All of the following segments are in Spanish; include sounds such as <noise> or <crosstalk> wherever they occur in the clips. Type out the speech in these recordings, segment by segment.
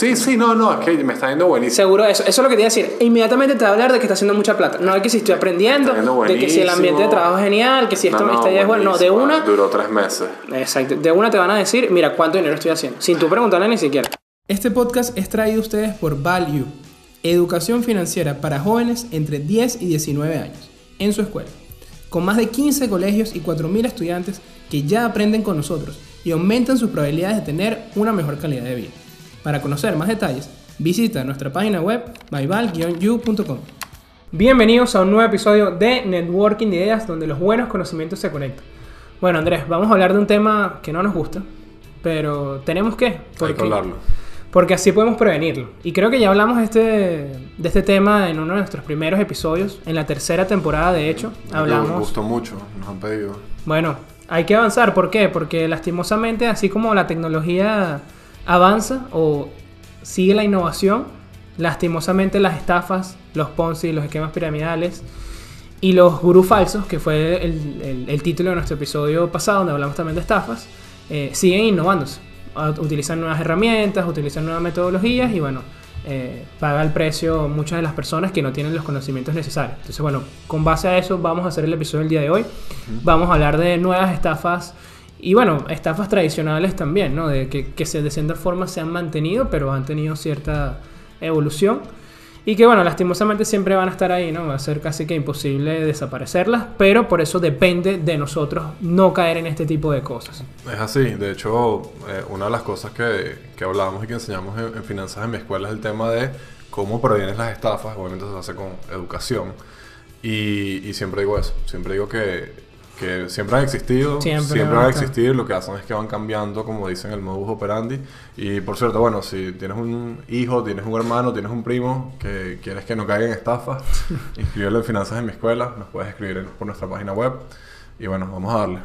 Sí, sí, no, no, es que me está yendo buenísimo. Seguro eso. Eso es lo que te iba a decir. Inmediatamente te va a hablar de que está haciendo mucha plata. No de que si estoy aprendiendo, Está de que si el ambiente de trabajo es genial, que si esto No, no, idea es bueno. No, de una, Duró tres meses. exacto. De una te van a decir, mira, cuánto dinero estoy haciendo. Sin tú preguntarle ni siquiera. Este podcast es traído a ustedes por Value, educación financiera para jóvenes entre 10 y 19 años, en su escuela. Con más de 15 colegios y 4.000 estudiantes que ya aprenden con nosotros y aumentan sus probabilidades de tener una mejor calidad de vida. Para conocer más detalles, visita nuestra página web myval-you.com. Bienvenidos a un nuevo episodio de Networking de Ideas donde los buenos conocimientos se conectan. Bueno, Andrés, vamos a hablar de un tema que no nos gusta, pero tenemos que. Hay porque- que hablarlo. porque así podemos prevenirlo. Y creo que ya hablamos de este, de este tema en uno de nuestros primeros episodios, en la tercera temporada, de hecho. Hablamos. gustó mucho, nos han pedido. Bueno, hay que avanzar. ¿Por qué? Porque lastimosamente, así como la tecnología avanza o sigue la innovación, lastimosamente las estafas, los Ponzi, los esquemas piramidales y los gurús falsos, que fue el, el- el título de nuestro episodio pasado, donde hablamos también de estafas, eh, siguen innovándose. Utilizan nuevas herramientas, utilizan nuevas metodologías y bueno, eh, paga el precio muchas de las personas que no tienen los conocimientos necesarios. Entonces, bueno, con base a eso vamos a hacer el episodio del día de hoy. Vamos a hablar de nuevas estafas y bueno, estafas tradicionales también, ¿no? De que, que se, de cierta forma se han mantenido, pero han tenido cierta evolución. Y que bueno, lastimosamente siempre van a estar ahí, ¿no? Va a ser casi que imposible desaparecerlas, pero por eso depende de nosotros no caer en este tipo de cosas. Es así, de hecho, eh, una de las cosas que, que hablamos y que enseñamos en, en finanzas en mi escuela es el tema de cómo previenes las estafas, obviamente se hace con educación. Y, y siempre digo eso, siempre digo que, que siempre han existido, Siempre siempre, van a existir, lo que hacen es que van cambiando, como dicen, el modus operandi. Y por cierto, bueno, si tienes un hijo, tienes un hermano, tienes un primo que quieres que no caiga en estafas, <laughs> inscríbelo en finanzas en mi escuela, nos puedes escribir por nuestra página web. Y bueno, vamos a darle.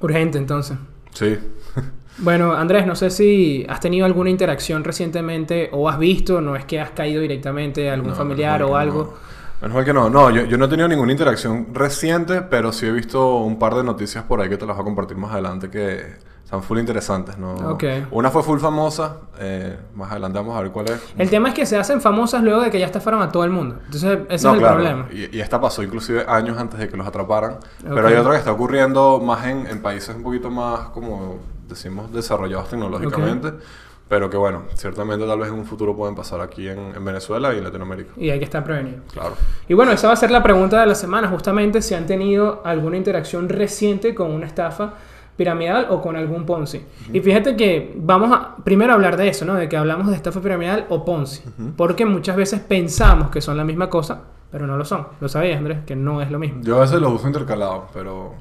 Urgente entonces. Sí. <laughs> Bueno, Andrés, no sé si has tenido alguna interacción recientemente o has visto, no es que has caído directamente a algún No, familiar o algo. No. Menos mal que no. No, yo, yo no he tenido ninguna interacción reciente, pero sí he visto un par de noticias por ahí que te las voy a compartir más adelante que están full interesantes, ¿no? Ok. Una fue full famosa, eh, más adelante vamos a ver cuál es. El tema es que se hacen famosas luego de que ya estafaron a todo el mundo. Entonces, ese No, es el claro, problema. Y, y esta pasó inclusive años antes de que los atraparan. Ok. Pero hay otra que está ocurriendo más en, en países un poquito más, como decimos, desarrollados tecnológicamente. Pero que bueno, ciertamente tal vez en un futuro pueden pasar aquí en, en Venezuela y en Latinoamérica. Y hay que estar prevenido. Claro. Y bueno, esa va a ser la pregunta de la semana, justamente si han tenido alguna interacción reciente con una estafa piramidal o con algún Ponzi. Y fíjate que vamos a primero hablar de eso, ¿no? De que hablamos de estafa piramidal o Ponzi. Porque muchas veces pensamos que son la misma cosa, pero no lo son. ¿Lo sabías, Andrés? Que no es lo mismo. Yo a veces los uso intercalados, pero,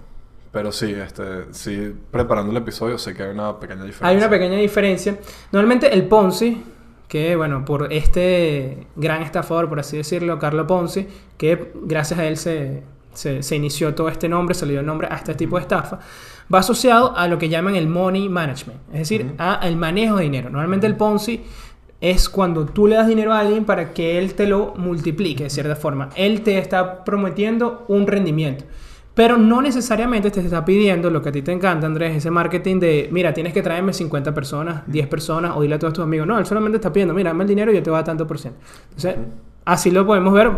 pero sí, este, sí, preparando el episodio sé que hay una pequeña diferencia. Hay una pequeña diferencia. Normalmente el Ponzi, que bueno, por este gran estafador, por así decirlo, Carlo Ponzi, que gracias a él se, se, se inició todo este nombre, se le dio nombre a este tipo de estafa, va asociado a lo que llaman el money management, es decir, a el manejo de dinero. Normalmente el Ponzi es cuando tú le das dinero a alguien para que él te lo multiplique de cierta forma. Él te está prometiendo un rendimiento. Pero no necesariamente te está pidiendo lo que a ti te encanta, Andrés, ese marketing de, mira, tienes que traerme 50 personas, 10 personas o dile a todos tus amigos. No, él solamente está pidiendo, mira, dame el dinero y yo te voy a tanto por ciento. Entonces, así lo podemos ver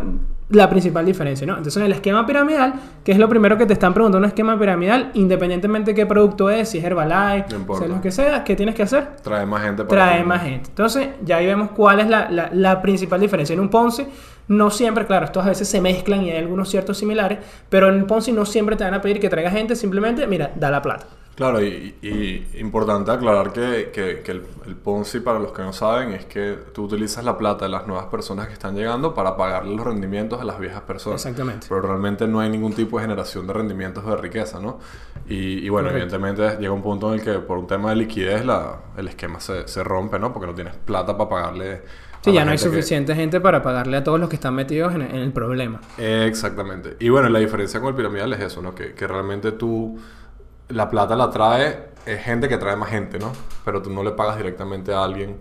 la principal diferencia, ¿no? Entonces, en el esquema piramidal, que es lo primero que te están preguntando un esquema piramidal, independientemente de qué producto es, si es Herbalife, No sea lo que sea, ¿qué tienes que hacer? Trae más gente para trae más gente. Entonces, ya ahí vemos cuál es la, la- la principal diferencia. En un Ponzi, no siempre, claro, estos a veces se mezclan y hay algunos ciertos similares, pero en Ponzi no siempre te van a pedir que traiga gente, simplemente, mira, da la plata. Claro, y, y importante aclarar que, que- que el, el Ponzi, para los que no saben, es que tú utilizas la plata de las nuevas personas que están llegando para pagarle los rendimientos a las viejas personas. Exactamente. Pero realmente no hay ningún tipo de generación de rendimientos o de riqueza, ¿no? Y, y bueno, Correcto. evidentemente llega un punto en el que por un tema de liquidez la, el esquema se, se rompe, ¿no? Porque no tienes plata para pagarle. Sí, ya no hay que- suficiente gente para pagarle a todos los que están metidos en, en el problema. Exactamente. Y bueno, la diferencia con el piramidal es eso, ¿no? Que, que realmente tú, la plata la trae, es gente que trae más gente, ¿no? Pero tú no le pagas directamente a alguien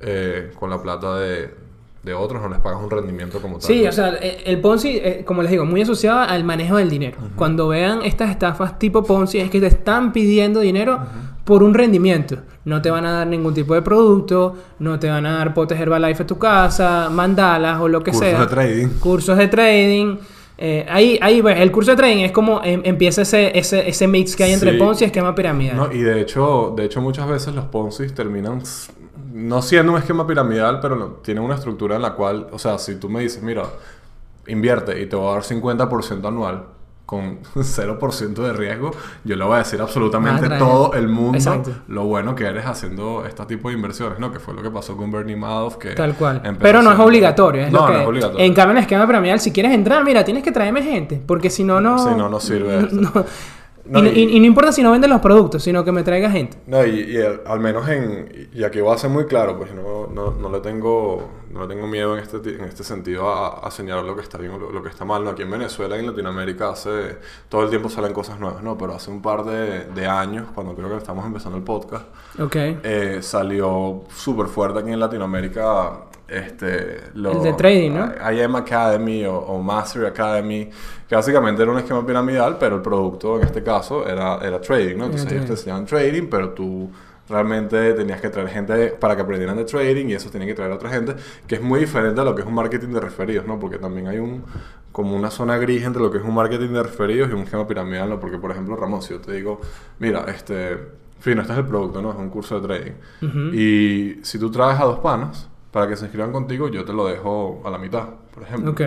eh, con la plata de, de otros, no les pagas un rendimiento como tal. Sí, o sea, eh, el Ponzi, eh, como les digo, muy asociado al manejo del dinero. Cuando vean estas estafas tipo Ponzi, es que te están pidiendo dinero por un rendimiento. No te van a dar ningún tipo de producto, no te van a dar potes Herbalife a tu casa, mandalas o lo que Cursos sea. de trading. Cursos de trading. Eh, ahí, ahí, pues, el curso de trading es como em- empieza ese, ese, ese mix que hay entre Sí. Ponzi y esquema piramidal. No, y de hecho, de hecho muchas veces los Ponzi terminan no siendo un esquema piramidal, pero tienen una estructura en la cual, o sea, si tú me dices, mira, invierte y te voy a dar 50% anual con <laughs> 0% de riesgo, yo le voy a decir absolutamente todo el mundo Exacto. lo bueno que eres haciendo este tipo de inversiones, ¿no? Que fue lo que pasó con Bernie Madoff, que Tal cual. Pero no es obligatorio. Es no, lo que... no es obligatorio. En cambio, en el esquema piramidal, si quieres entrar, mira, tienes que traerme gente. Porque si no, no. Si no, no sirve <laughs> no- No, y, no- y- y- y no importa si no vendes los productos, sino que me traiga gente. No, y, y al, al menos en... Y aquí voy a ser muy claro, pues no, no, no le tengo... No le tengo miedo en este, en este sentido a, a señalar lo que está bien o lo, lo que está mal. No, aquí en Venezuela y en Latinoamérica hace... Todo el tiempo salen cosas nuevas, ¿no? Pero hace un par de, de años, cuando creo que estamos empezando el podcast, Ok. eh, salió súper fuerte aquí en Latinoamérica este, lo- El de trading, ¿no? IM Academy o, o Mastery Academy, que básicamente era un esquema piramidal, pero el producto en este caso era, era trading, ¿no? Entonces ellos te enseñaban trading, pero tú realmente tenías que traer gente para que aprendieran de trading y eso tienen que traer a otra gente, que es muy diferente a lo que es un marketing de referidos, ¿no? Porque también hay un como una zona gris entre lo que es un marketing de referidos y un esquema piramidal, ¿no? Porque, por ejemplo, Ramón, si yo te digo, mira, este, fino, este es el producto, ¿no? Es un curso de trading. Ujú. Y si tú traes a dos panas para que se inscriban contigo, yo te lo dejo a la mitad, por ejemplo. Ok.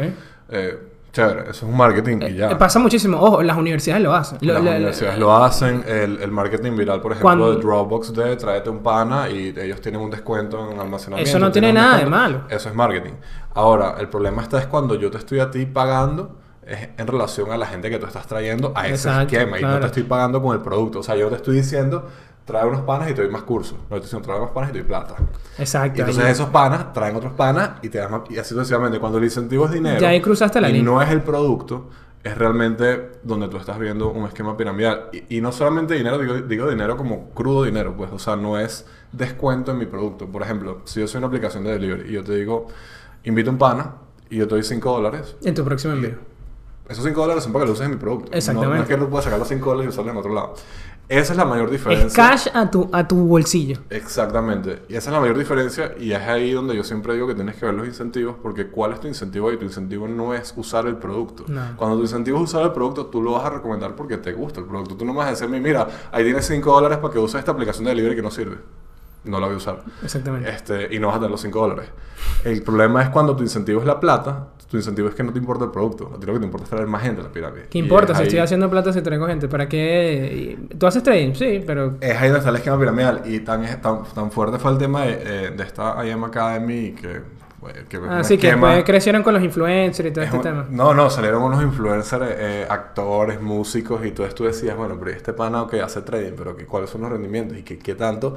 Eh, chévere, eso es un marketing y ya. Eh, Pasa muchísimo. Ojo, las universidades lo hacen. Lo- Las la- la- universidades lo hacen, el, el marketing viral, por ejemplo, de Dropbox de tráete un pana y ellos tienen un descuento en almacenamiento. Eso no tiene nada de malo. Eso es marketing. Ahora, el problema está es cuando yo te estoy a ti pagando es en relación a la gente que tú estás trayendo a ese Exacto, esquema y no claro. te estoy pagando con el producto. O sea, yo te estoy diciendo, trae unos panas y te doy más cursos. No te estoy diciendo, trae unos panas y te doy plata. Exacto. Y entonces ahí- esos panas traen otros panas y te dan más, y así sucesivamente. Cuando el incentivo es dinero Ya ahí cruzaste la y línea. no es el producto, es realmente donde tú estás viendo un esquema piramidal. Y, y no solamente dinero, digo, digo dinero como crudo dinero, pues, o sea, no es descuento en mi producto. Por ejemplo, si yo soy una aplicación de delivery y yo te digo, invito un pana y yo te doy 5 dólares, En tu próximo envío. esos 5 dólares son para que lo uses en mi producto. Exactamente. No, es que no puedas sacar los 5 dólares y usarlos en otro lado. Esa es la mayor diferencia. Es cash a tu, a tu bolsillo. Exactamente. Y esa es la mayor diferencia y es ahí donde yo siempre digo que tienes que ver los incentivos porque ¿cuál es tu incentivo? Y tu incentivo no es usar el producto. No. Cuando tu incentivo es usar el producto, tú lo vas a recomendar porque te gusta el producto. Tú no vas a decirme, mira, ahí tienes 5 dólares para que uses esta aplicación de delivery que no sirve. No la voy a usar. Exactamente. Este, y no vas a tener los 5 dólares. El problema es cuando tu incentivo es la plata, tu incentivo es que no te importa el producto. A ti lo que te importa es traer más gente a la pirámide. ¿Qué importa es si ahí- estoy haciendo plata si traigo gente? ¿Para qué? ¿Tú haces trading? Sí, pero... Es ahí donde está el esquema piramidal. Y tan, tan, tan fuerte fue el tema de, eh, de esta IM Academy que, que Así que esquema- después crecieron con los influencers y todo es este un- tema. No, no, salieron unos influencers, eh, actores, músicos y todo esto. Tú decías, bueno, pero este pana que hace trading, pero que, ¿cuáles son los rendimientos y qué, qué tanto?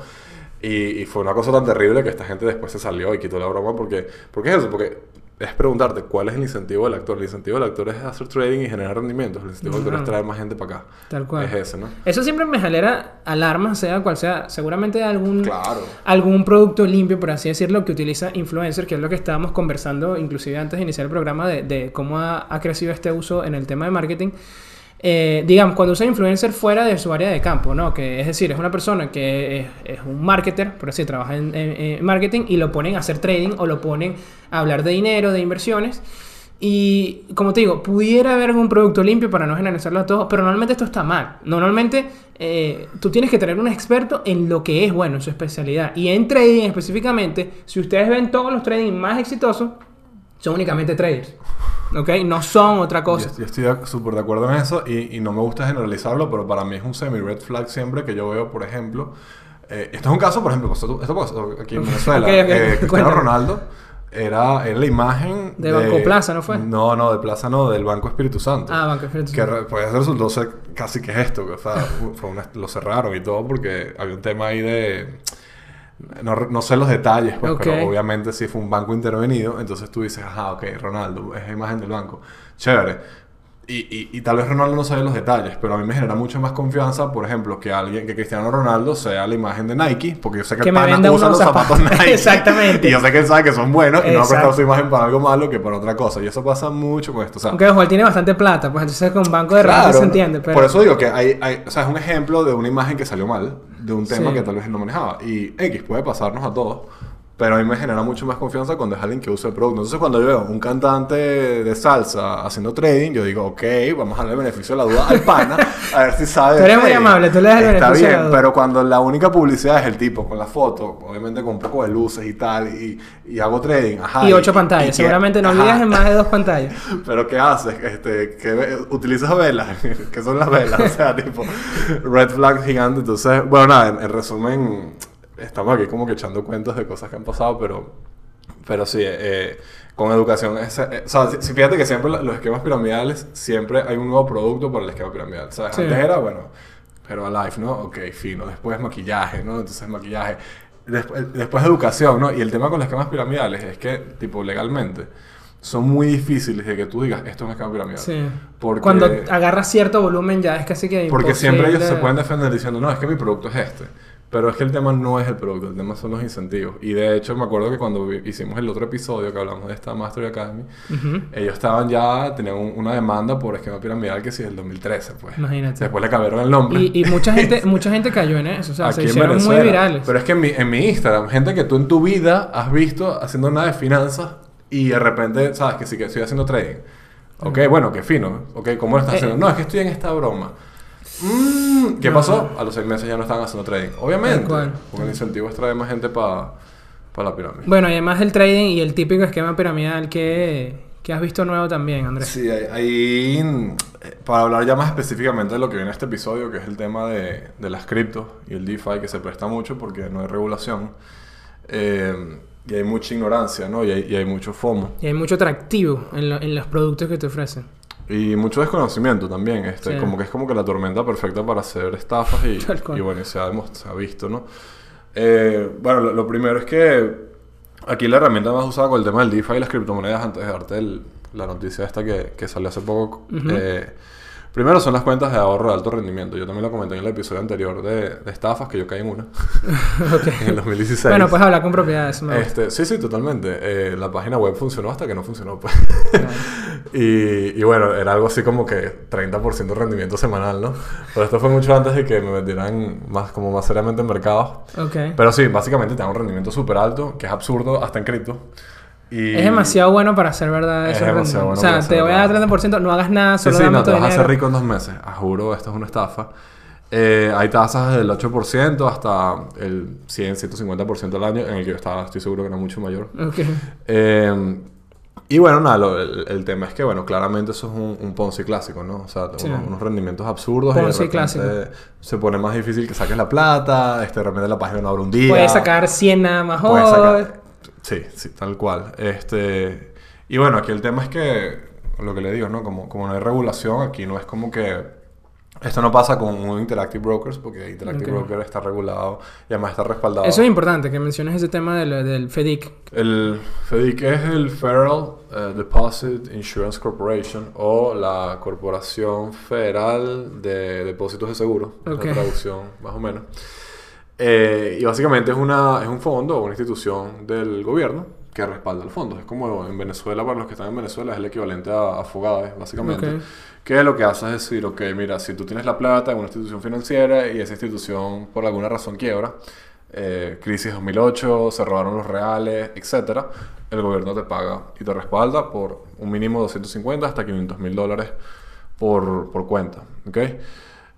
Y, y fue una cosa tan terrible que esta gente después se salió y quitó la broma porque, porque es eso, porque es preguntarte cuál es el incentivo del actor. El incentivo del actor es hacer trading y generar rendimientos. El incentivo del actor es traer más gente para acá. Tal cual. Es ese, ¿no? Eso siempre me genera alarmas, sea cual sea. Seguramente algún, Claro. algún producto limpio, por así decirlo, que utiliza influencer, que es lo que estábamos conversando inclusive antes de iniciar el programa, de, de cómo ha, ha crecido este uso en el tema de marketing. Eh, digamos, cuando usa influencer fuera de su área de campo, ¿no? Que es decir, es una persona que es, un marketer, por así trabaja en marketing y lo ponen a hacer trading o lo ponen a hablar de dinero, de inversiones. Y como te digo, pudiera haber algún producto limpio para no generalizarlo a todos, pero normalmente esto está mal. Normalmente eh, tú tienes que tener un experto en lo que es bueno, en su especialidad. Y en trading específicamente, si ustedes ven todos los trading más exitosos, son únicamente traders. ¿Ok? No son otra cosa. Yo, yo estoy súper de acuerdo en eso y, y no me gusta generalizarlo, pero para mí es un semi-red flag siempre que yo veo, por ejemplo, eh, esto es un caso, por ejemplo, esto pasó aquí en Venezuela. Ok, ok, Eh, Cristiano. Ronaldo era, era la imagen De Banco Plaza, ¿no fue? No, no, de Plaza no, del Banco Espíritu Santo. Ah, Banco Espíritu Que Santo. re- pues resultó ser casi que esto, que, o sea, <laughs> fue una- lo cerraron y todo porque había un tema ahí de... No, no sé los detalles, pues, pero obviamente sí fue un banco intervenido. Entonces tú dices, ajá, ok, Ronaldo, es la imagen del banco. Chévere. Y, y, y tal vez Ronaldo no sabe los detalles, pero a mí me genera mucha más confianza, por ejemplo, que alguien, que Cristiano Ronaldo sea la imagen de Nike, porque yo sé que, Que el pana usa unos los zapatos zapatos. Nike. <laughs> Exactamente. Y yo sé que él sabe que son buenos y no va a prestar Exacto. su imagen para algo malo que para otra cosa. Y eso pasa mucho con esto. O sea, Aunque ojo, él tiene bastante plata, pues entonces con banco de se entiende. Pero... Por eso digo que hay, hay, o sea, es un ejemplo de una imagen que salió mal, de un tema Sí. que tal vez él no manejaba. Y X puede pasarnos a todos, pero a mí me genera mucho más confianza cuando es alguien que usa el producto. Entonces, cuando yo veo un cantante de salsa haciendo trading, yo digo, ok, vamos a darle el beneficio de la duda al pana, <laughs> a ver si sabe. Tú eres muy amable, tú le das el Está beneficio de la bien, pero cuando la única publicidad es el tipo con la foto, obviamente con un poco de luces y tal, y, y hago trading, ajá. y ocho pantallas, que- seguramente no ajá. olvides en más de dos pantallas. <laughs> Pero ¿qué haces? Este, ¿qué ve- ¿Utilizas velas? <laughs> ¿Qué son las velas? O sea, tipo, red flag gigante. Entonces, bueno, nada, en, en resumen, estamos aquí como que echando cuentos de cosas que han pasado, pero, pero sí, eh, con educación, ese- eh, o sea, si, fíjate que siempre los esquemas piramidales, siempre hay un nuevo producto para el esquema piramidal. ¿Sabes? Sí. Antes era, bueno, Herbalife, ¿no? Ok, fino. Después maquillaje, ¿no? Entonces maquillaje. Después, después educación, ¿no? Y el tema con los esquemas piramidales es que, tipo, legalmente, son muy difíciles de que tú digas, esto es un esquema piramidal. Sí. Porque, Cuando agarras cierto volumen ya es casi que porque siempre ellos se imposible. pueden defender diciendo, no, es que mi producto es este. Pero es que el tema no es el producto, el tema son los incentivos. Y de hecho, me acuerdo que cuando hicimos el otro episodio que hablamos de esta Mastery Academy, Ujú. ellos estaban ya, tenían un- una demanda por esquema piramidal que sí es el 2013, pues. Imagínate. Después le cambiaron el nombre. Y, y mucha gente <laughs> mucha gente cayó en eso, o sea, se Aquí en hicieron muy Venezuela. virales. Pero es que en mi, en mi Instagram, gente que tú en tu vida has visto haciendo nada de finanzas y de repente, sabes que sí que estoy haciendo trading. Ok, bueno, qué fino. Ok, ¿cómo lo estás Eh, haciendo? No, es que estoy en esta broma. Mm, ¿Qué No. pasó? A los seis meses ya no estaban haciendo trading. Obviamente. Porque el incentivo es traer más gente para la pirámide. Bueno, y además del trading y el típico esquema piramidal que, que has visto nuevo también, Andrés. Sí, ahí, ahí, mm, eh, para hablar ya más específicamente de lo que viene este episodio, que es el tema de, de las criptos y el DeFi, que se presta mucho porque no hay regulación. eh, y hay mucha ignorancia, ¿no? Y hay, y hay mucho FOMO. Y hay mucho atractivo en, lo- en los productos que te ofrecen. Y mucho desconocimiento también. Este, Sí. Como que es como que la tormenta perfecta para hacer estafas y, y bueno, y se ha, se ha visto, ¿no? Eh, bueno, lo, lo primero es que aquí la herramienta más usada con el tema del DeFi y las criptomonedas, antes de darte el- la noticia esta que, que salió hace poco, Ujú. eh, primero son las cuentas de ahorro de alto rendimiento. Yo también lo comenté en el episodio anterior de, de estafas, que yo caí en una, <laughs> Ok. <laughs> en el 2016. Bueno, pues hablar con propiedad, eso. Este, sí, sí, totalmente. Eh, la página web funcionó hasta que no funcionó, pues. Claro. <laughs> y, y bueno, era algo así como que 30% de rendimiento semanal, ¿no? Pero esto fue mucho antes de que me metieran más, como más seriamente en mercados. Ok. Pero sí, básicamente te da un rendimiento súper alto, que es absurdo hasta en cripto. Y... Es demasiado bueno para ser verdad Es eso. demasiado bueno o sea, te voy a dar verdad. 30%, no hagas nada, Sí, solo sí, dame no, te vas a hacer dinero. rico en dos meses. Ah, juro, esto es una estafa. Eh, hay tasas del 8% hasta el 100, 150% al año, en el que yo estaba, estoy seguro que era mucho mayor. Ok. Eh, y bueno, nada, lo- el, el tema es que, bueno, claramente eso es un, un Ponzi clásico, ¿no? O sea, Sí. unos, unos rendimientos absurdos. y de Ponzi clásico. Se pone más difícil que saques la plata, este, de repente la página no abre un día. Puedes sacar 100 nada más Puedes hoy. sacar- Sí, sí, tal cual. Este, y bueno, aquí el tema es que, lo que le digo, ¿no? Como, como no hay regulación, aquí no es como que... Esto no pasa con un Interactive Brokers, porque Interactive Ok. Broker está regulado y además está respaldado. Eso es importante, que menciones ese tema del, del FEDIC. El FEDIC es el Federal eh, Deposit Insurance Corporation o la Corporación Federal de Depósitos de Seguro, es Ok. la traducción más o menos. Eh, y básicamente es, una, es un fondo o una institución del gobierno que respalda el fondo. Es como en Venezuela, para los que están en Venezuela, es el equivalente a, a Fogades, básicamente. Ok. Que lo que hace es decir, ok, mira, si tú tienes la plata en una institución financiera y esa institución por alguna razón quiebra, eh, crisis 2008, se robaron los reales, etc., el gobierno te paga y te respalda por un mínimo de 250 hasta 500 mil dólares por, por cuenta, ¿ok?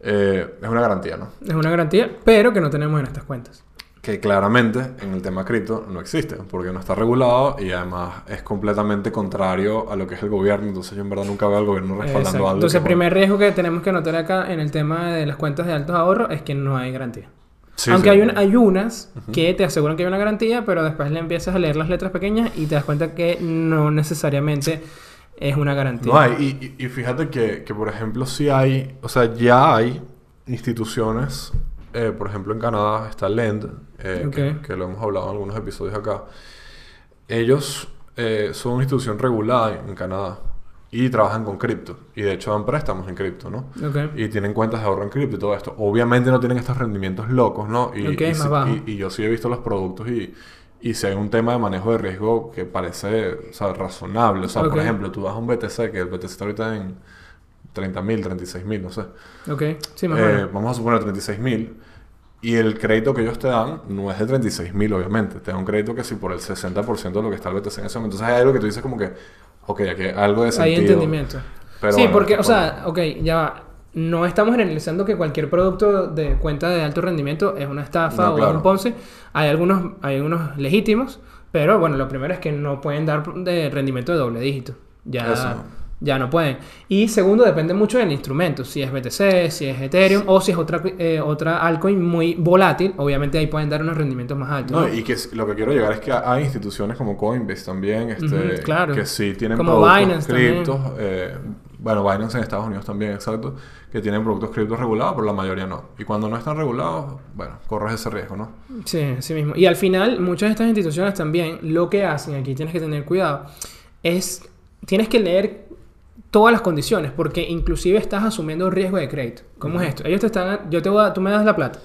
Eh, es una garantía, ¿no? Es una garantía, pero que no tenemos en estas cuentas. que claramente en el tema cripto no existe, porque no está regulado y además es completamente contrario a lo que es el gobierno. Entonces yo en verdad nunca veo al gobierno respaldando Exacto. algo. Entonces, el primer riesgo que tenemos que notar acá en el tema de las cuentas de altos ahorros es que no hay garantía. Sí, Aunque sí. hay, un- hay unas que te aseguran que hay una garantía, pero después le empiezas a leer las letras pequeñas y te das cuenta que no necesariamente es una garantía. No hay. Y, y- y fíjate que, que, por ejemplo, sí hay, o sea, ya hay instituciones, eh, por ejemplo, en Canadá está Lend, eh, que, Ok. que lo hemos hablado en algunos episodios acá. Ellos eh, son una institución regulada en Canadá. y trabajan con cripto. Y de hecho dan préstamos en cripto, ¿no? Ok. Y tienen cuentas de ahorro en cripto y todo esto. Obviamente no tienen estos rendimientos locos, ¿no? Y, Ok, y, bajo. y- y yo sí he visto los productos y, y si hay un tema de manejo de riesgo que parece o sea, razonable. O sea, por ejemplo, tú vas a un BTC, que el BTC está ahorita en 30 mil, 36 mil, no sé. Ok, sí, más Eh, vamos a suponer 36 mil. Y el crédito que ellos te dan no es de 36 mil, obviamente. Te da un crédito que si por el 60% de lo que está el BTC en ese momento. Entonces hay algo que tú dices como que, ok, aquí hay algo de Hay sentido. entendimiento. Pero sí, bueno, porque, o sea, ok, ya va. No estamos generalizando que cualquier producto de cuenta de alto rendimiento es una estafa No, o claro. un Ponce. Hay algunos, hay algunos legítimos, pero bueno, lo primero es que no pueden dar de rendimiento de doble dígito. Ya, Eso. ya no pueden. Y segundo, depende mucho del instrumento. Si es BTC, si es Ethereum o si es otra, eh, otra altcoin muy volátil, obviamente ahí pueden dar unos rendimientos más altos. No, ¿no? y que lo que quiero llegar es que hay instituciones como Coinbase también, este, claro. que sí tienen Como productos Binance criptos, eh, bueno, Binance en Estados Unidos también, exacto, que tienen productos criptos regulados, pero la mayoría no. Y cuando no están regulados, bueno, corres ese riesgo, ¿no? Sí, así mismo. Y al final, muchas de estas instituciones también lo que hacen, aquí tienes que tener cuidado, es, tienes que leer todas las condiciones, porque inclusive estás asumiendo riesgo de crédito. ¿Cómo es esto? Ellos te están, yo te voy a, tú me das la plata,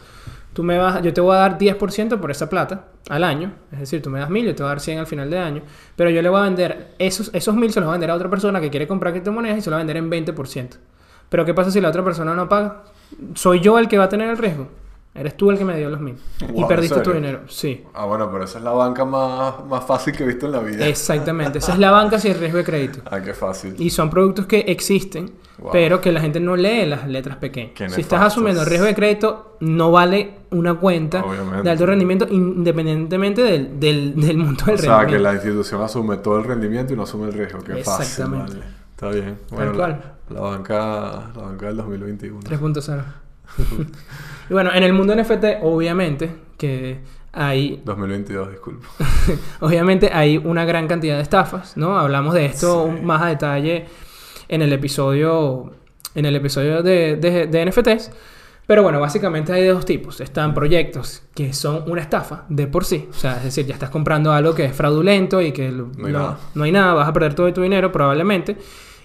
tú me vas, yo te voy a dar 10% por esa plata al año, es decir, tú me das 1000, yo te voy a dar 100 al final de año, pero yo le voy a vender, esos, esos 1000 se los voy a vender a otra persona que quiere comprar criptomonedas y se los va a vender en 20%. Pero ¿qué pasa si la otra persona no paga? ¿Soy yo el que va a tener el riesgo? Eres tú el que me dio los 1000 y Wow, ¿en perdiste tu dinero. Sí. Ah, bueno, pero esa es la banca más, más fácil que he visto en la vida. Exactamente, esa es la banca sin riesgo de crédito. Ah, qué fácil. Y son productos que existen, Wow. pero que la gente no lee las letras pequeñas. Si estás asumiendo riesgo de crédito, no vale una cuenta Obviamente. de alto rendimiento independientemente del, del, del monto del O sea, que rendimiento. la institución asume todo el rendimiento y no asume el riesgo. Qué fácil, Exactamente. vale. Está bien. Tal la, cual. la banca, la banca del 2021. 3.0. <laughs> y bueno, en el mundo NFT, obviamente, que hay 2022, disculpa. <laughs> Obviamente hay una gran cantidad de estafas, ¿no? Hablamos de esto Sí. más a detalle en el episodio, en el episodio de, de- de NFTs. Pero bueno, básicamente hay de dos tipos. Están proyectos que son una estafa de por sí. O sea, es decir, ya estás comprando algo que es fraudulento y que No hay lo- nada. no hay nada, vas a perder todo tu dinero probablemente.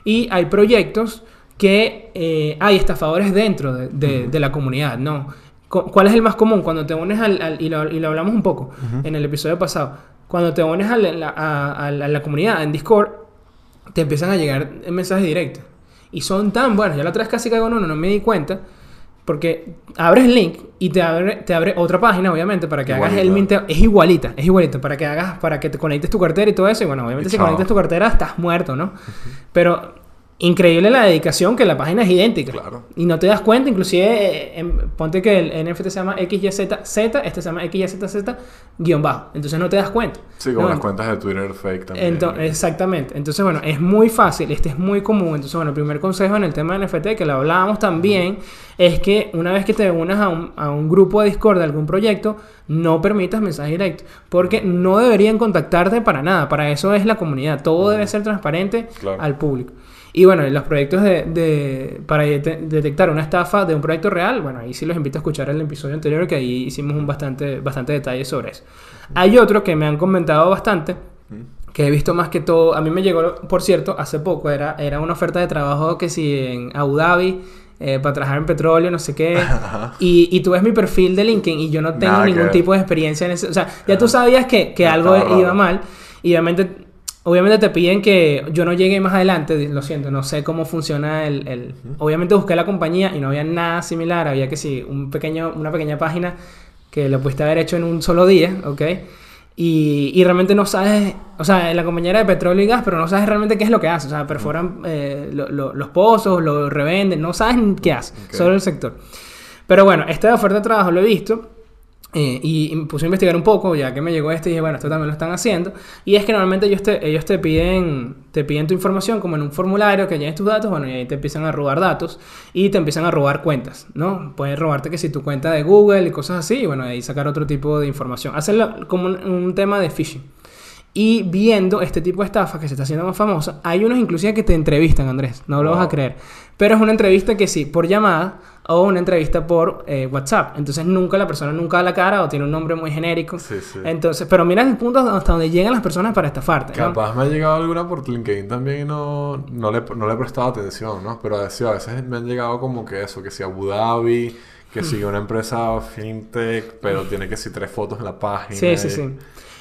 Y hay proyectos que eh, hay estafadores dentro de, de- de la comunidad, ¿no? Cu- ¿Cuál es el más común? Cuando te unes al... al- y, lo, y lo hablamos un poco en el episodio pasado. Cuando te unes a la, a- a comunidad en Discord, te empiezan a llegar mensajes directos. Y son tan buenos. Ya la otra vez casi caigo en uno, no me di cuenta. Porque abres el link y te abre, te abre otra página, obviamente, para que hagas el Igualita. minteo. Es igualita, es igualita. Para que hagas, para que te conectes tu cartera y todo eso. Y bueno, obviamente Y si conectas tu cartera estás muerto, ¿no? Pero increíble la dedicación que la página es idéntica. Claro. Y no te das cuenta, inclusive, ponte que el NFT se llama XYZZ, este se llama XYZZ guion bajo. Entonces no te das cuenta. Sí, como ¿no? las cuentas de Twitter fake también. Exactamente. Entonces, bueno, es muy fácil, este es muy común. Entonces, bueno, el primer consejo en el tema de NFT, que lo hablábamos también, es que una vez que te unas a un, a un grupo de Discord de algún proyecto, no permitas mensajes directos, porque no deberían contactarte para nada. Para eso es la comunidad. Todo debe ser transparente Claro. al público. Y bueno, los proyectos de, de- para dete- detectar una estafa de un proyecto real, bueno, ahí sí los invito a escuchar el episodio anterior, que ahí hicimos un bastante, bastante detalle sobre eso. Hay otro que me han comentado bastante, que he visto más que todo, a mí me llegó, por cierto, hace poco, era, era una oferta de trabajo que si en Abu Dhabi, eh, para trabajar en petróleo, no sé qué, <laughs> y, y tú ves mi perfil de LinkedIn y yo no tengo Nada ningún tipo de experiencia en eso, o sea, ya tú sabías que, que algo iba mal, y obviamente... Obviamente te piden que yo no llegue más adelante, lo siento, no sé cómo funciona el... el- Obviamente busqué la compañía y no había nada similar, había que sí, un pequeño, una pequeña página que lo pudiste haber hecho en un solo día, ¿ok? Y, y realmente no sabes, o sea, la compañía era de petróleo y gas, pero no sabes realmente qué es lo que hace. O sea, perforan eh, lo- lo- los pozos, lo revenden, no sabes qué hace, Ok. solo el sector. Pero bueno, esta oferta de trabajo lo he visto eh, y, me puse a investigar un poco, ya que me llegó este y dije, bueno, esto también lo están haciendo. Y es que normalmente ellos te, ellos te piden te piden tu información como en un formulario que llenes tus datos, bueno, y ahí te empiezan a robar datos y te empiezan a robar cuentas, ¿no? Pueden robarte que si tu cuenta de Google y cosas así, y bueno, ahí sacar otro tipo de información. Hacerlo como un tema de phishing. Y viendo este tipo de estafas que se está haciendo más famosa, hay unos inclusive que te entrevistan, Andrés, no lo vas a Wow. creer. Pero es una entrevista que sí, por llamada o una entrevista por eh, WhatsApp. Entonces nunca la persona nunca da la cara o tiene un nombre muy genérico. Sí, sí. Entonces, pero mira el punto hasta donde llegan las personas para estafarte. ¿no? Capaz me ha llegado alguna por LinkedIn también y no, no, le, no le he prestado atención, ¿no? Pero sí, a veces me han llegado como que eso, que si Abu Dhabi, que si una empresa fintech, pero tiene que si tres fotos en la página. Sí, sí, y- sí.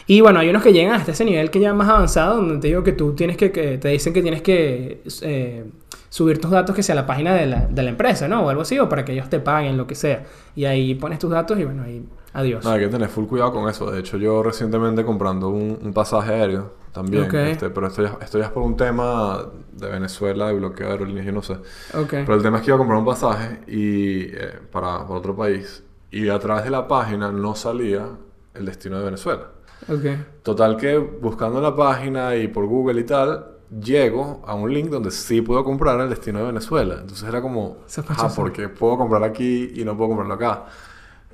Y bueno, hay unos que llegan hasta ese nivel que ya más avanzado, donde te digo que tú tienes que, que te dicen que tienes que eh, subir tus datos que sea la página de la, de la empresa, ¿no? O algo así, o para que ellos te paguen, lo que sea. Y ahí pones tus datos y bueno, ahí adiós. No, hay que tener full cuidado con eso. De hecho, yo recientemente comprando un, un pasaje aéreo también. Ok. este, pero esto ya, esto ya es por un tema de Venezuela, de bloqueo de aerolíneas, yo no sé. ok. Pero el tema es que iba a comprar un pasaje y, eh, para, para otro país y a través de la página no salía el destino de Venezuela. Ok. Total que buscando en la página y por Google y tal, llego a un link donde sí puedo comprar el destino de Venezuela. Entonces era como, ah, Sospechoso. porque puedo comprar aquí y no puedo comprarlo acá.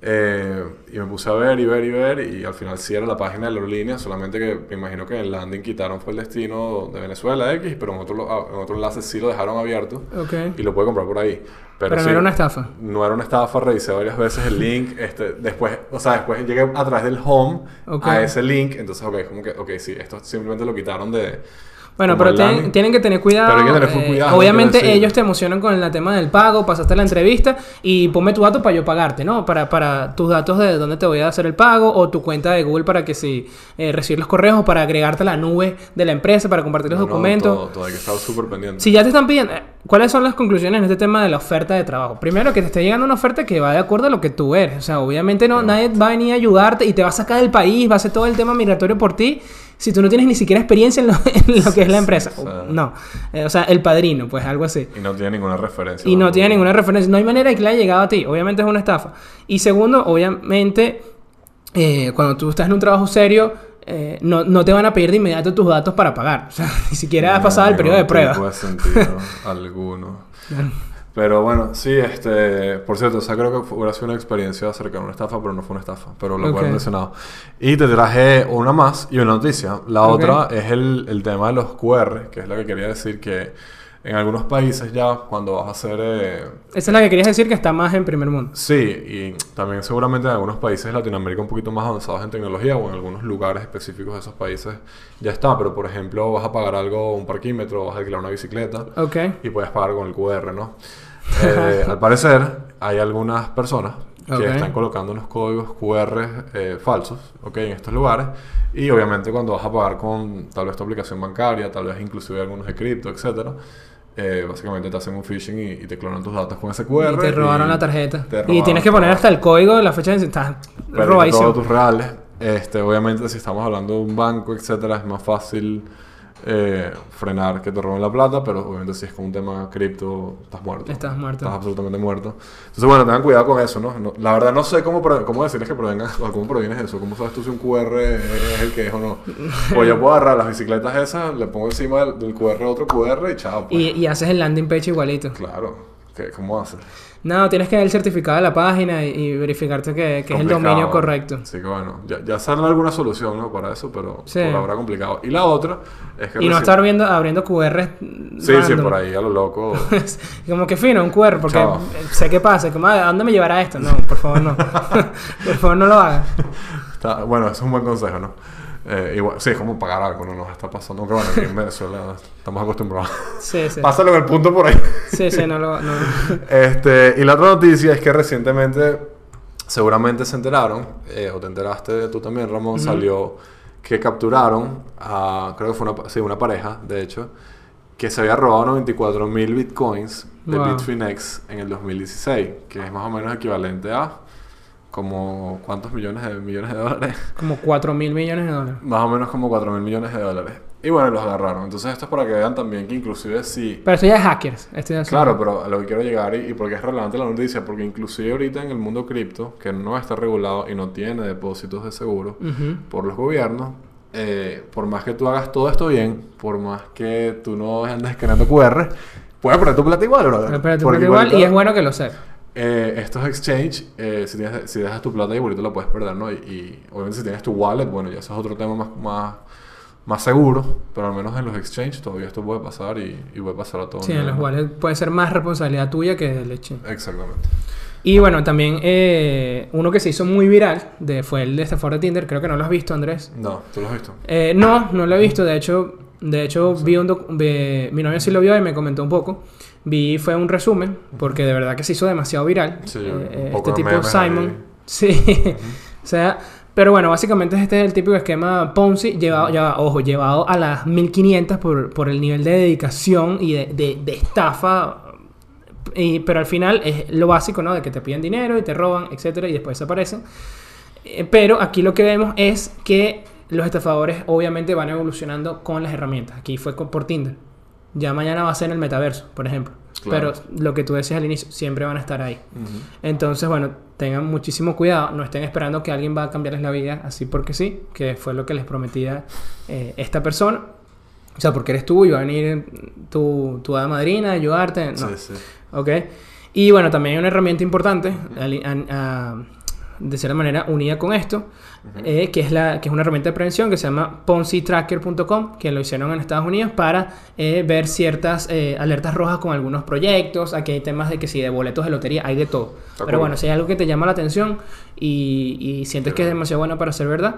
Eh, y me puse a ver y ver y ver y al final sí era la página de la aerolínea, solamente que me imagino que en el landing quitaron fue el destino de Venezuela X, pero en otro, ah, en otro enlace sí lo dejaron abierto Ok. y lo puede comprar por ahí. Pero, Pero no sí, era una estafa. No era una estafa, revisé varias veces el link, <laughs> este, después, o sea, después llegué a través del home Ok. a ese link, entonces, ok, como que, ok, sí, esto simplemente lo quitaron de... Bueno, pero tienen, tienen que tener cuidado. Pero hay que tener eh, cuidado, no obviamente ellos te emocionan con el tema del pago, pasaste la entrevista y ponme tu dato para yo pagarte, ¿no? Para, para tus datos de dónde te voy a hacer el pago o tu cuenta de Google para que si eh, recibir los correos o para agregarte a la nube de la empresa para compartir los No, no, documentos. todo, todo, hay que estar súper pendiente. Si ya te están pidiendo, eh, ¿cuáles son las conclusiones en este tema de la oferta de trabajo? Primero, que te esté llegando una oferta que va de acuerdo a lo que tú eres. O sea, obviamente no, nadie va a venir a ayudarte y te va a sacar del país, va a hacer todo el tema migratorio por ti si tú no tienes ni siquiera experiencia en lo, <laughs> en lo que es la empresa. o sea. no. Eh, o sea, el padrino, pues algo así. Y no tiene ninguna referencia. Y no tiene ninguna referencia. No hay manera de que le haya llegado a ti. Obviamente es una estafa. Y segundo, obviamente, eh, cuando tú estás en un trabajo serio, eh, no, no te van a pedir de inmediato tus datos para pagar. <laughs> O sea, ni siquiera has pasado el No, periodo de prueba. de sentido <laughs> alguno. Pero bueno, sí, este, por cierto, o sea, creo que hubiera sido una experiencia acerca de una estafa, pero no fue una estafa, pero lo Ok. cual he mencionado. Y te traje una más y una noticia. La Ok. otra es el, el tema de los QR, que es lo que quería decir que en algunos países ya cuando vas a hacer... eh, Esa es la que querías decir que está más en primer mundo. Sí, y también seguramente en algunos países de Latinoamérica un poquito más avanzados en tecnología o en algunos lugares específicos de esos países ya está, pero por ejemplo vas a pagar algo, un parquímetro, vas a alquilar una bicicleta Ok. y puedes pagar con el QR, ¿no? Eh, <laughs> al parecer hay algunas personas que Ok. están colocando unos códigos QR eh, falsos, ¿ok? En estos lugares y obviamente cuando vas a pagar con tal vez tu aplicación bancaria, tal vez inclusive algunos de cripto, etcétera, eh, básicamente te hacen un phishing y, y te clonan tus datos con ese QR. y te robaron y la tarjeta. te Y robaron tienes que poner hasta el código de la fecha de Perdiste robadísimo. todos tus reales. Este, obviamente, si estamos hablando de un banco, etcétera, es más fácil eh, frenar que te roben la plata, pero obviamente si es con un tema cripto, estás muerto. Estás muerto. Estás absolutamente muerto. Entonces, bueno, tengan cuidado con eso, ¿no? No- la verdad no sé cómo, cómo decirles que provengan, o cómo proviene eso. ¿Cómo sabes tú si un QR es el que es o no? O <laughs> yo puedo agarrar las bicicletas esas, le pongo encima del, del QR otro QR y chao. pues. Y, y haces el landing page igualito. Claro. ¿Qué, ¿Cómo haces? No, tienes que ver el certificado de la página y, y verificarte que, que es el dominio correcto. Así que bueno, ya, ya saldrá alguna solución ¿no? para eso, pero Sí. por ahora complicado. Y la otra es que... Y no estar viendo, abriendo QR. Sí, sí, random. por ahí a lo loco. <laughs> como que fino, un QR, porque Chao. sé qué pasa. Como, ¿a dónde me llevará esto? No, por favor, no. <laughs> por favor, no lo hagas. Está- bueno, eso es un buen consejo, ¿no? Eh, igual, sí, es como pagar algo, no nos está pasando. Aunque bueno, aquí en Venezuela estamos acostumbrados. Sí, sí. Pásalo en el punto por ahí. Sí, sí, no lo. No. Este, y la otra noticia es que recientemente, seguramente se enteraron, eh, o te enteraste tú también, Ramón, salió que capturaron a, creo que fue una, sí, una pareja, de hecho, que se había robado 94 mil bitcoins de Wow. Bitfinex en el 2016, que es más o menos equivalente a como cuántos millones de millones de dólares, <laughs> Como 4 mil millones de dólares. más o menos como 4 mil millones de dólares. Y bueno, los agarraron. Entonces esto es para que vean también que inclusive si Pero eso ya es hackers. Esto ya es- Claro, pero a lo que quiero llegar y, y porque es relevante la noticia, porque inclusive ahorita en el mundo cripto, que no está regulado y no tiene depósitos de seguro por los gobiernos, eh, por más que tú hagas todo esto bien, por más que tú no andes escaneando QR, puedes poner tu plata igual, ¿no? Pero espérate, Porque porque igual, igualito, y es bueno que lo sepas. Eh, estos exchange, eh, si, tienes- si dejas tu plata igualito la puedes perder, ¿no? Y, y obviamente si tienes tu wallet, bueno, ya eso es otro tema más, más más seguro, pero al menos en los exchanges todavía esto puede pasar y, y puede pasar a todos. Sí, en los cuales puede ser más responsabilidad tuya que del exchange. Exactamente. Y bueno, también eh, uno que se hizo muy viral de, fue el de estafador de Tinder. Creo que no lo has visto, Andrés. No, ¿tú lo has visto? Eh, no, no lo he visto. De hecho, de hecho vi un vi- mi novia sí lo vio y me comentó un poco. Vi fue un resumen porque de verdad que se hizo demasiado viral. Sí, Eh, eh, este tipo Simon. ahí. <laughs> Sí. o sea, pero bueno, básicamente este es el típico esquema Ponzi llevado, ya, ojo, llevado a las 1500 por, por el nivel de dedicación y de, de- de estafa. Y- pero al final es lo básico, ¿no? De que te piden dinero y te roban, etcétera, y después desaparecen. Eh, Pero aquí lo que vemos es que los estafadores obviamente van evolucionando con las herramientas. Aquí fue con- por Tinder. Ya mañana va a ser en el metaverso, por ejemplo. Claro. Pero lo que tú decías al inicio, siempre van a estar ahí. Entonces, bueno, tengan muchísimo cuidado. No estén esperando que alguien va a cambiarles la vida así porque sí, que fue lo que les prometía eh, esta persona. O sea, porque eres tú y va a venir tu, tu hada madrina a ayudarte. No. Sí, sí. ¿Ok? Y bueno, también hay una herramienta importante, a- de cierta manera unida con esto, eh, que, es la, que es una herramienta de prevención que se llama ponzitracker.com, que lo hicieron en Estados Unidos para eh, ver ciertas eh, alertas rojas con algunos proyectos. Aquí hay temas de que si de boletos de lotería, hay de todo. Pero cool. bueno, si hay algo que te llama la atención y, y sientes que es demasiado bueno para ser verdad,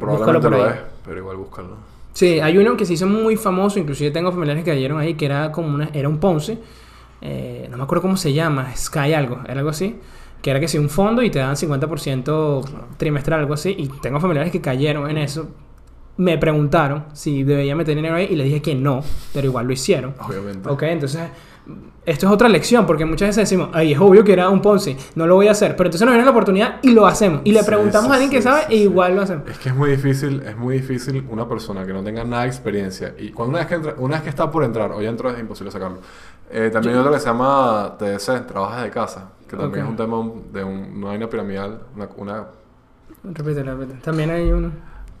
búscalo por lo ahí. es, pero igual búscalo. Sí, hay uno que se hizo muy famoso, inclusive tengo familiares que cayeron ahí, que era como una, era un Ponce, no me acuerdo cómo se llama, Sky algo, era algo así, que era que si un fondo y te dan 50% trimestral, algo así, y tengo familiares que cayeron en eso, me preguntaron si debía meter dinero ahí y le dije que no, pero igual lo hicieron. Obviamente. Ok, entonces esto es otra lección, porque muchas veces decimos, ay, es obvio que era un Ponzi, no lo voy a hacer, pero entonces nos viene la oportunidad y lo hacemos, y le Sí, preguntamos sí, a alguien que sí, sabe e igual lo hacemos. Es que es muy difícil, es muy difícil una persona que no tenga nada de experiencia y cuando una vez que, entra- una vez que está por entrar o ya entró es imposible sacarlo. Eh, también hay otro que se llama TDC, Trabajas de Casa, que también Ok. es un tema de un- una vaina piramidal, una, una- Repite, repite. También hay uno.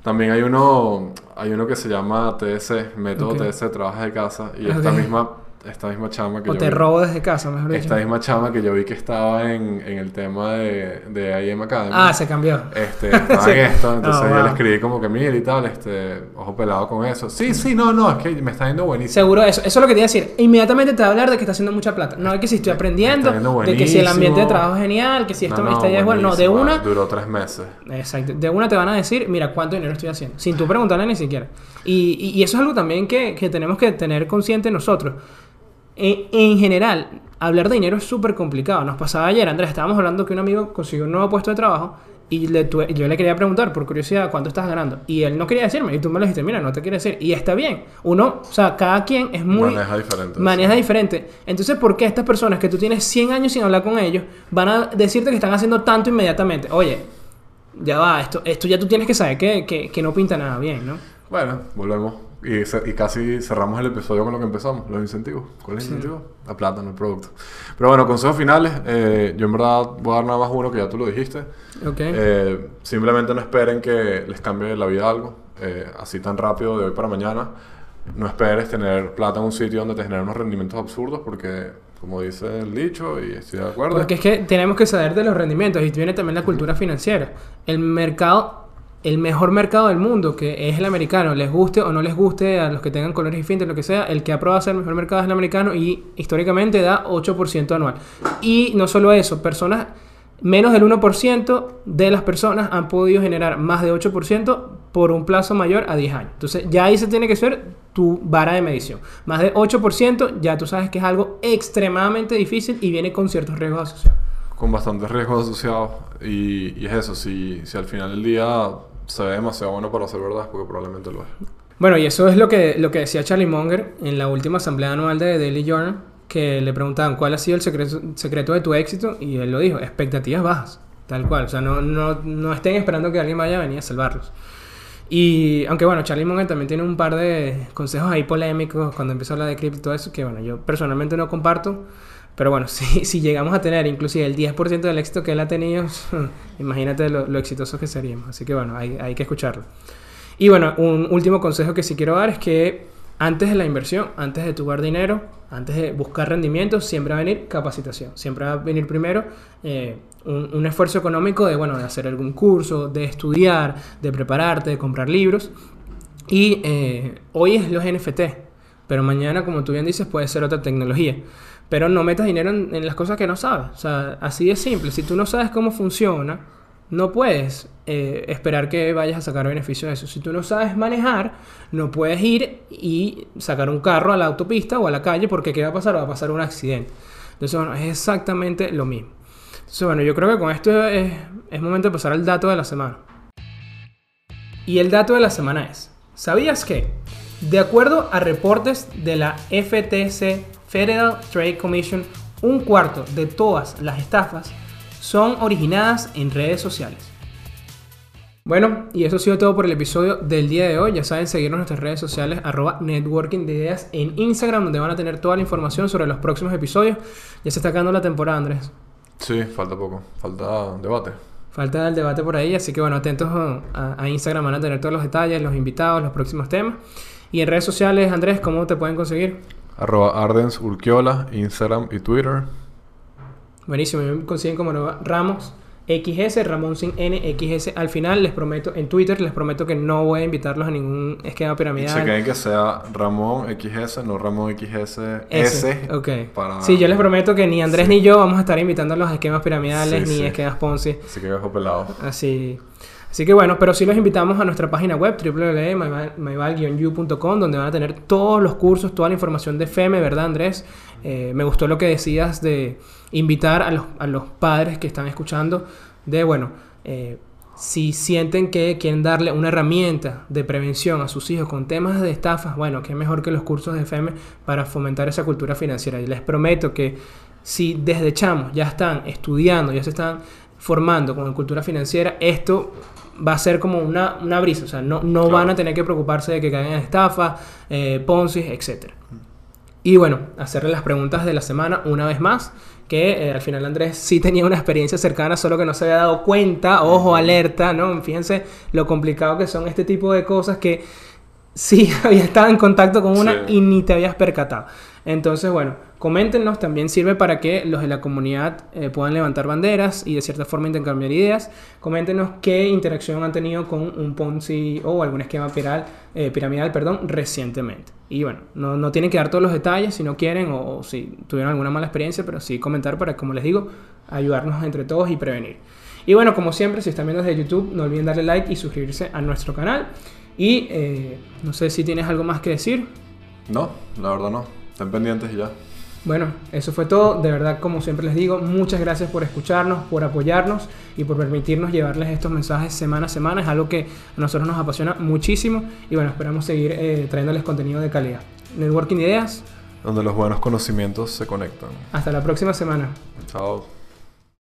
También hay uno, hay uno que se llama TDC, Método Ok. TDC, Trabajas de Casa, y esta Ok. misma, esta misma chama que O yo te vi- robo desde casa, mejor dicho. esta misma chama que yo vi que estaba en, en el tema de, de IM Academy. Ah, se cambió. Este, <laughs> estaba Sí. en esto, entonces Oh, yo wow. le escribí como que mira y tal, este, ojo pelado con eso. Sí, sí, no, no, es que me está yendo buenísimo. Seguro eso. Eso es lo que te iba a decir. Inmediatamente te va a hablar de que está haciendo mucha plata. No es que si estoy aprendiendo, de que si el ambiente de trabajo es genial, que si esto No, me no, está ya es bueno. No, de una. Duró tres meses. Exacto. De una te van a decir, mira, cuánto dinero estoy haciendo. Sin tú preguntarle ni siquiera. Y, y- y eso es algo también que, que tenemos que tener consciente nosotros. En, en general, hablar de dinero es súper complicado. Nos pasaba ayer, Andrés, estábamos hablando que un amigo consiguió un nuevo puesto de trabajo y le tuve- yo le quería preguntar, por curiosidad, cuánto estás ganando. Y él no quería decirme. Y tú me lo dijiste, mira, no te quiere decir. Y está bien. Uno, o sea, cada quien es muy... Maneja diferente. Maneja diferente. Entonces, ¿por qué estas personas que tú tienes 100 años sin hablar con ellos van a decirte que están haciendo tanto inmediatamente? Oye, ya va, esto, esto ya tú tienes que saber que, que, que no pinta nada bien, ¿no? Bueno, volvemos. Y, y casi cerramos el episodio con lo que empezamos, los incentivos. ¿Cuál es el incentivo? La plata, no el producto. Pero bueno, consejos finales. eh, yo en verdad voy a dar nada más uno que ya tú lo dijiste. Ok. Eh, simplemente no esperen que les cambie la vida algo, eh, así tan rápido de hoy para mañana. No esperes tener plata en un sitio donde te generen unos rendimientos absurdos, porque, como dice el dicho, y estoy de acuerdo, Porque es que tenemos que saber de los rendimientos y viene también la cultura financiera. El mercado, el mejor mercado del mundo, que es el americano, les guste o no les guste a los que tengan colores fintes, lo que sea, el que aprueba ser el mejor mercado es el americano y históricamente da 8% anual. Y no solo eso, personas, menos del 1% de las personas han podido generar más de 8% por un plazo mayor a 10 años. Entonces ya ahí se tiene que ser tu vara de medición. Más de 8% ya tú sabes que es algo extremadamente difícil y viene con ciertos riesgos asociados. con bastantes riesgos asociados. Y, y es eso, si, si al final del día se ve demasiado bueno para ser verdad, porque probablemente lo es. Bueno, y eso es lo que, lo que decía Charlie Munger en la última asamblea anual de Daily Journal, que le preguntaban cuál ha sido el secreto, secreto de tu éxito, y él lo dijo, expectativas bajas, tal cual. O sea, no, no, no estén esperando que alguien vaya a venir a salvarlos. Y aunque bueno, Charlie Munger también tiene un par de consejos ahí polémicos cuando empezó a hablar de cripto y todo eso, que bueno, yo personalmente no comparto. Pero bueno, <laughs> si, si llegamos a tener inclusive el 10% del éxito que él ha tenido, <laughs> imagínate lo, lo exitosos que seríamos. Así que bueno, hay, hay que escucharlo. Y bueno, un último consejo que sí quiero dar es que antes de la inversión, antes de tu dinero, antes de buscar rendimiento, siempre va a venir capacitación. Siempre va a venir primero eh, un, un esfuerzo económico de, bueno, de hacer algún curso, de estudiar, de prepararte, de comprar libros. Y eh, hoy es los NFT, pero mañana, como tú bien dices, puede ser otra tecnología. Pero no metas dinero en, las cosas que no sabes. O sea, así de simple. Si tú no sabes cómo funciona, no puedes eh, esperar que vayas a sacar beneficio de eso. Si tú no sabes manejar, no puedes ir y sacar un carro a la autopista o a la calle porque ¿qué va a pasar? Va a pasar un accidente. Entonces, bueno, es exactamente lo mismo. Entonces, bueno, yo creo que con esto es, es momento de pasar al dato de la semana. Y el dato de la semana es, ¿sabías que? De acuerdo a reportes de la FTC, Federal Trade Commission, un cuarto de todas las estafas son originadas en redes sociales. Bueno, y eso ha sido todo por el episodio del día de hoy. Ya saben, seguirnos en nuestras redes sociales, arroba networking de ideas en Instagram, donde van a tener toda la información sobre los próximos episodios. Ya se está acabando la temporada, Andrés. Sí, falta poco. Falta debate. Falta el debate por ahí, así que bueno, atentos a, a Instagram, van a tener todos los detalles, los invitados, los próximos temas. Y en redes sociales, Andrés, ¿cómo te pueden conseguir? Arroba Ardens Urquiola, Instagram y Twitter. Buenísimo, me consiguen como Ramos XS, Ramón sin N, XS al final. Les prometo, en Twitter les prometo que no voy a invitarlos a ningún esquema Y piramidal. chequen que sea Ramón XS, no Ramón XS S, S. ok. para- Sí, yo les prometo que ni Andrés Sí. ni yo vamos a estar invitando a los esquemas piramidales Sí, ni sí. esquemas Ponzi. Así que dejo pelado. Así, así que bueno, pero sí los invitamos a nuestra página web www.myval-u.com donde van a tener todos los cursos, toda la información de FEME, ¿verdad Andrés? Eh, me gustó lo que decías de invitar a los, a los padres que están escuchando de, bueno, eh, si sienten que quieren darle una herramienta de prevención a sus hijos con temas de estafas, bueno, qué mejor que los cursos de FEME para fomentar esa cultura financiera. Y les prometo que si desde chamos ya están estudiando, ya se están formando con cultura financiera, esto va a ser como una, una brisa. O sea, no, no Claro. van a tener que preocuparse de que caigan en estafa, eh, Ponzi, etc. Y bueno, hacerle las preguntas de la semana una vez más. Que eh, al final Andrés sí tenía una experiencia cercana, solo que no se había dado cuenta. Ojo, alerta, ¿no? Fíjense lo complicado que son este tipo de cosas que sí <laughs> había estado en contacto con una Sí. y ni te habías percatado. Entonces, bueno, coméntenos, también sirve para que los de la comunidad eh, puedan levantar banderas y de cierta forma intercambiar ideas. Coméntenos qué interacción han tenido con un Ponzi o algún esquema piral, eh, piramidal perdón, recientemente. Y bueno, no, no tienen que dar todos los detalles si no quieren o, o si tuvieron alguna mala experiencia, pero sí comentar para, como les digo, ayudarnos entre todos y prevenir. Y bueno, como siempre, si están viendo desde YouTube, no olviden darle like y suscribirse a nuestro canal. Y eh, no sé si tienes algo más que decir. No, la verdad no. Estén pendientes y ya. Bueno, eso fue todo. De verdad, como siempre les digo, muchas gracias por escucharnos, por apoyarnos y por permitirnos llevarles estos mensajes semana a semana. Es algo que a nosotros nos apasiona muchísimo y bueno, esperamos seguir eh, trayéndoles contenido de calidad. Networking Ideas, Donde los buenos conocimientos se conectan. hasta la próxima semana. Chao.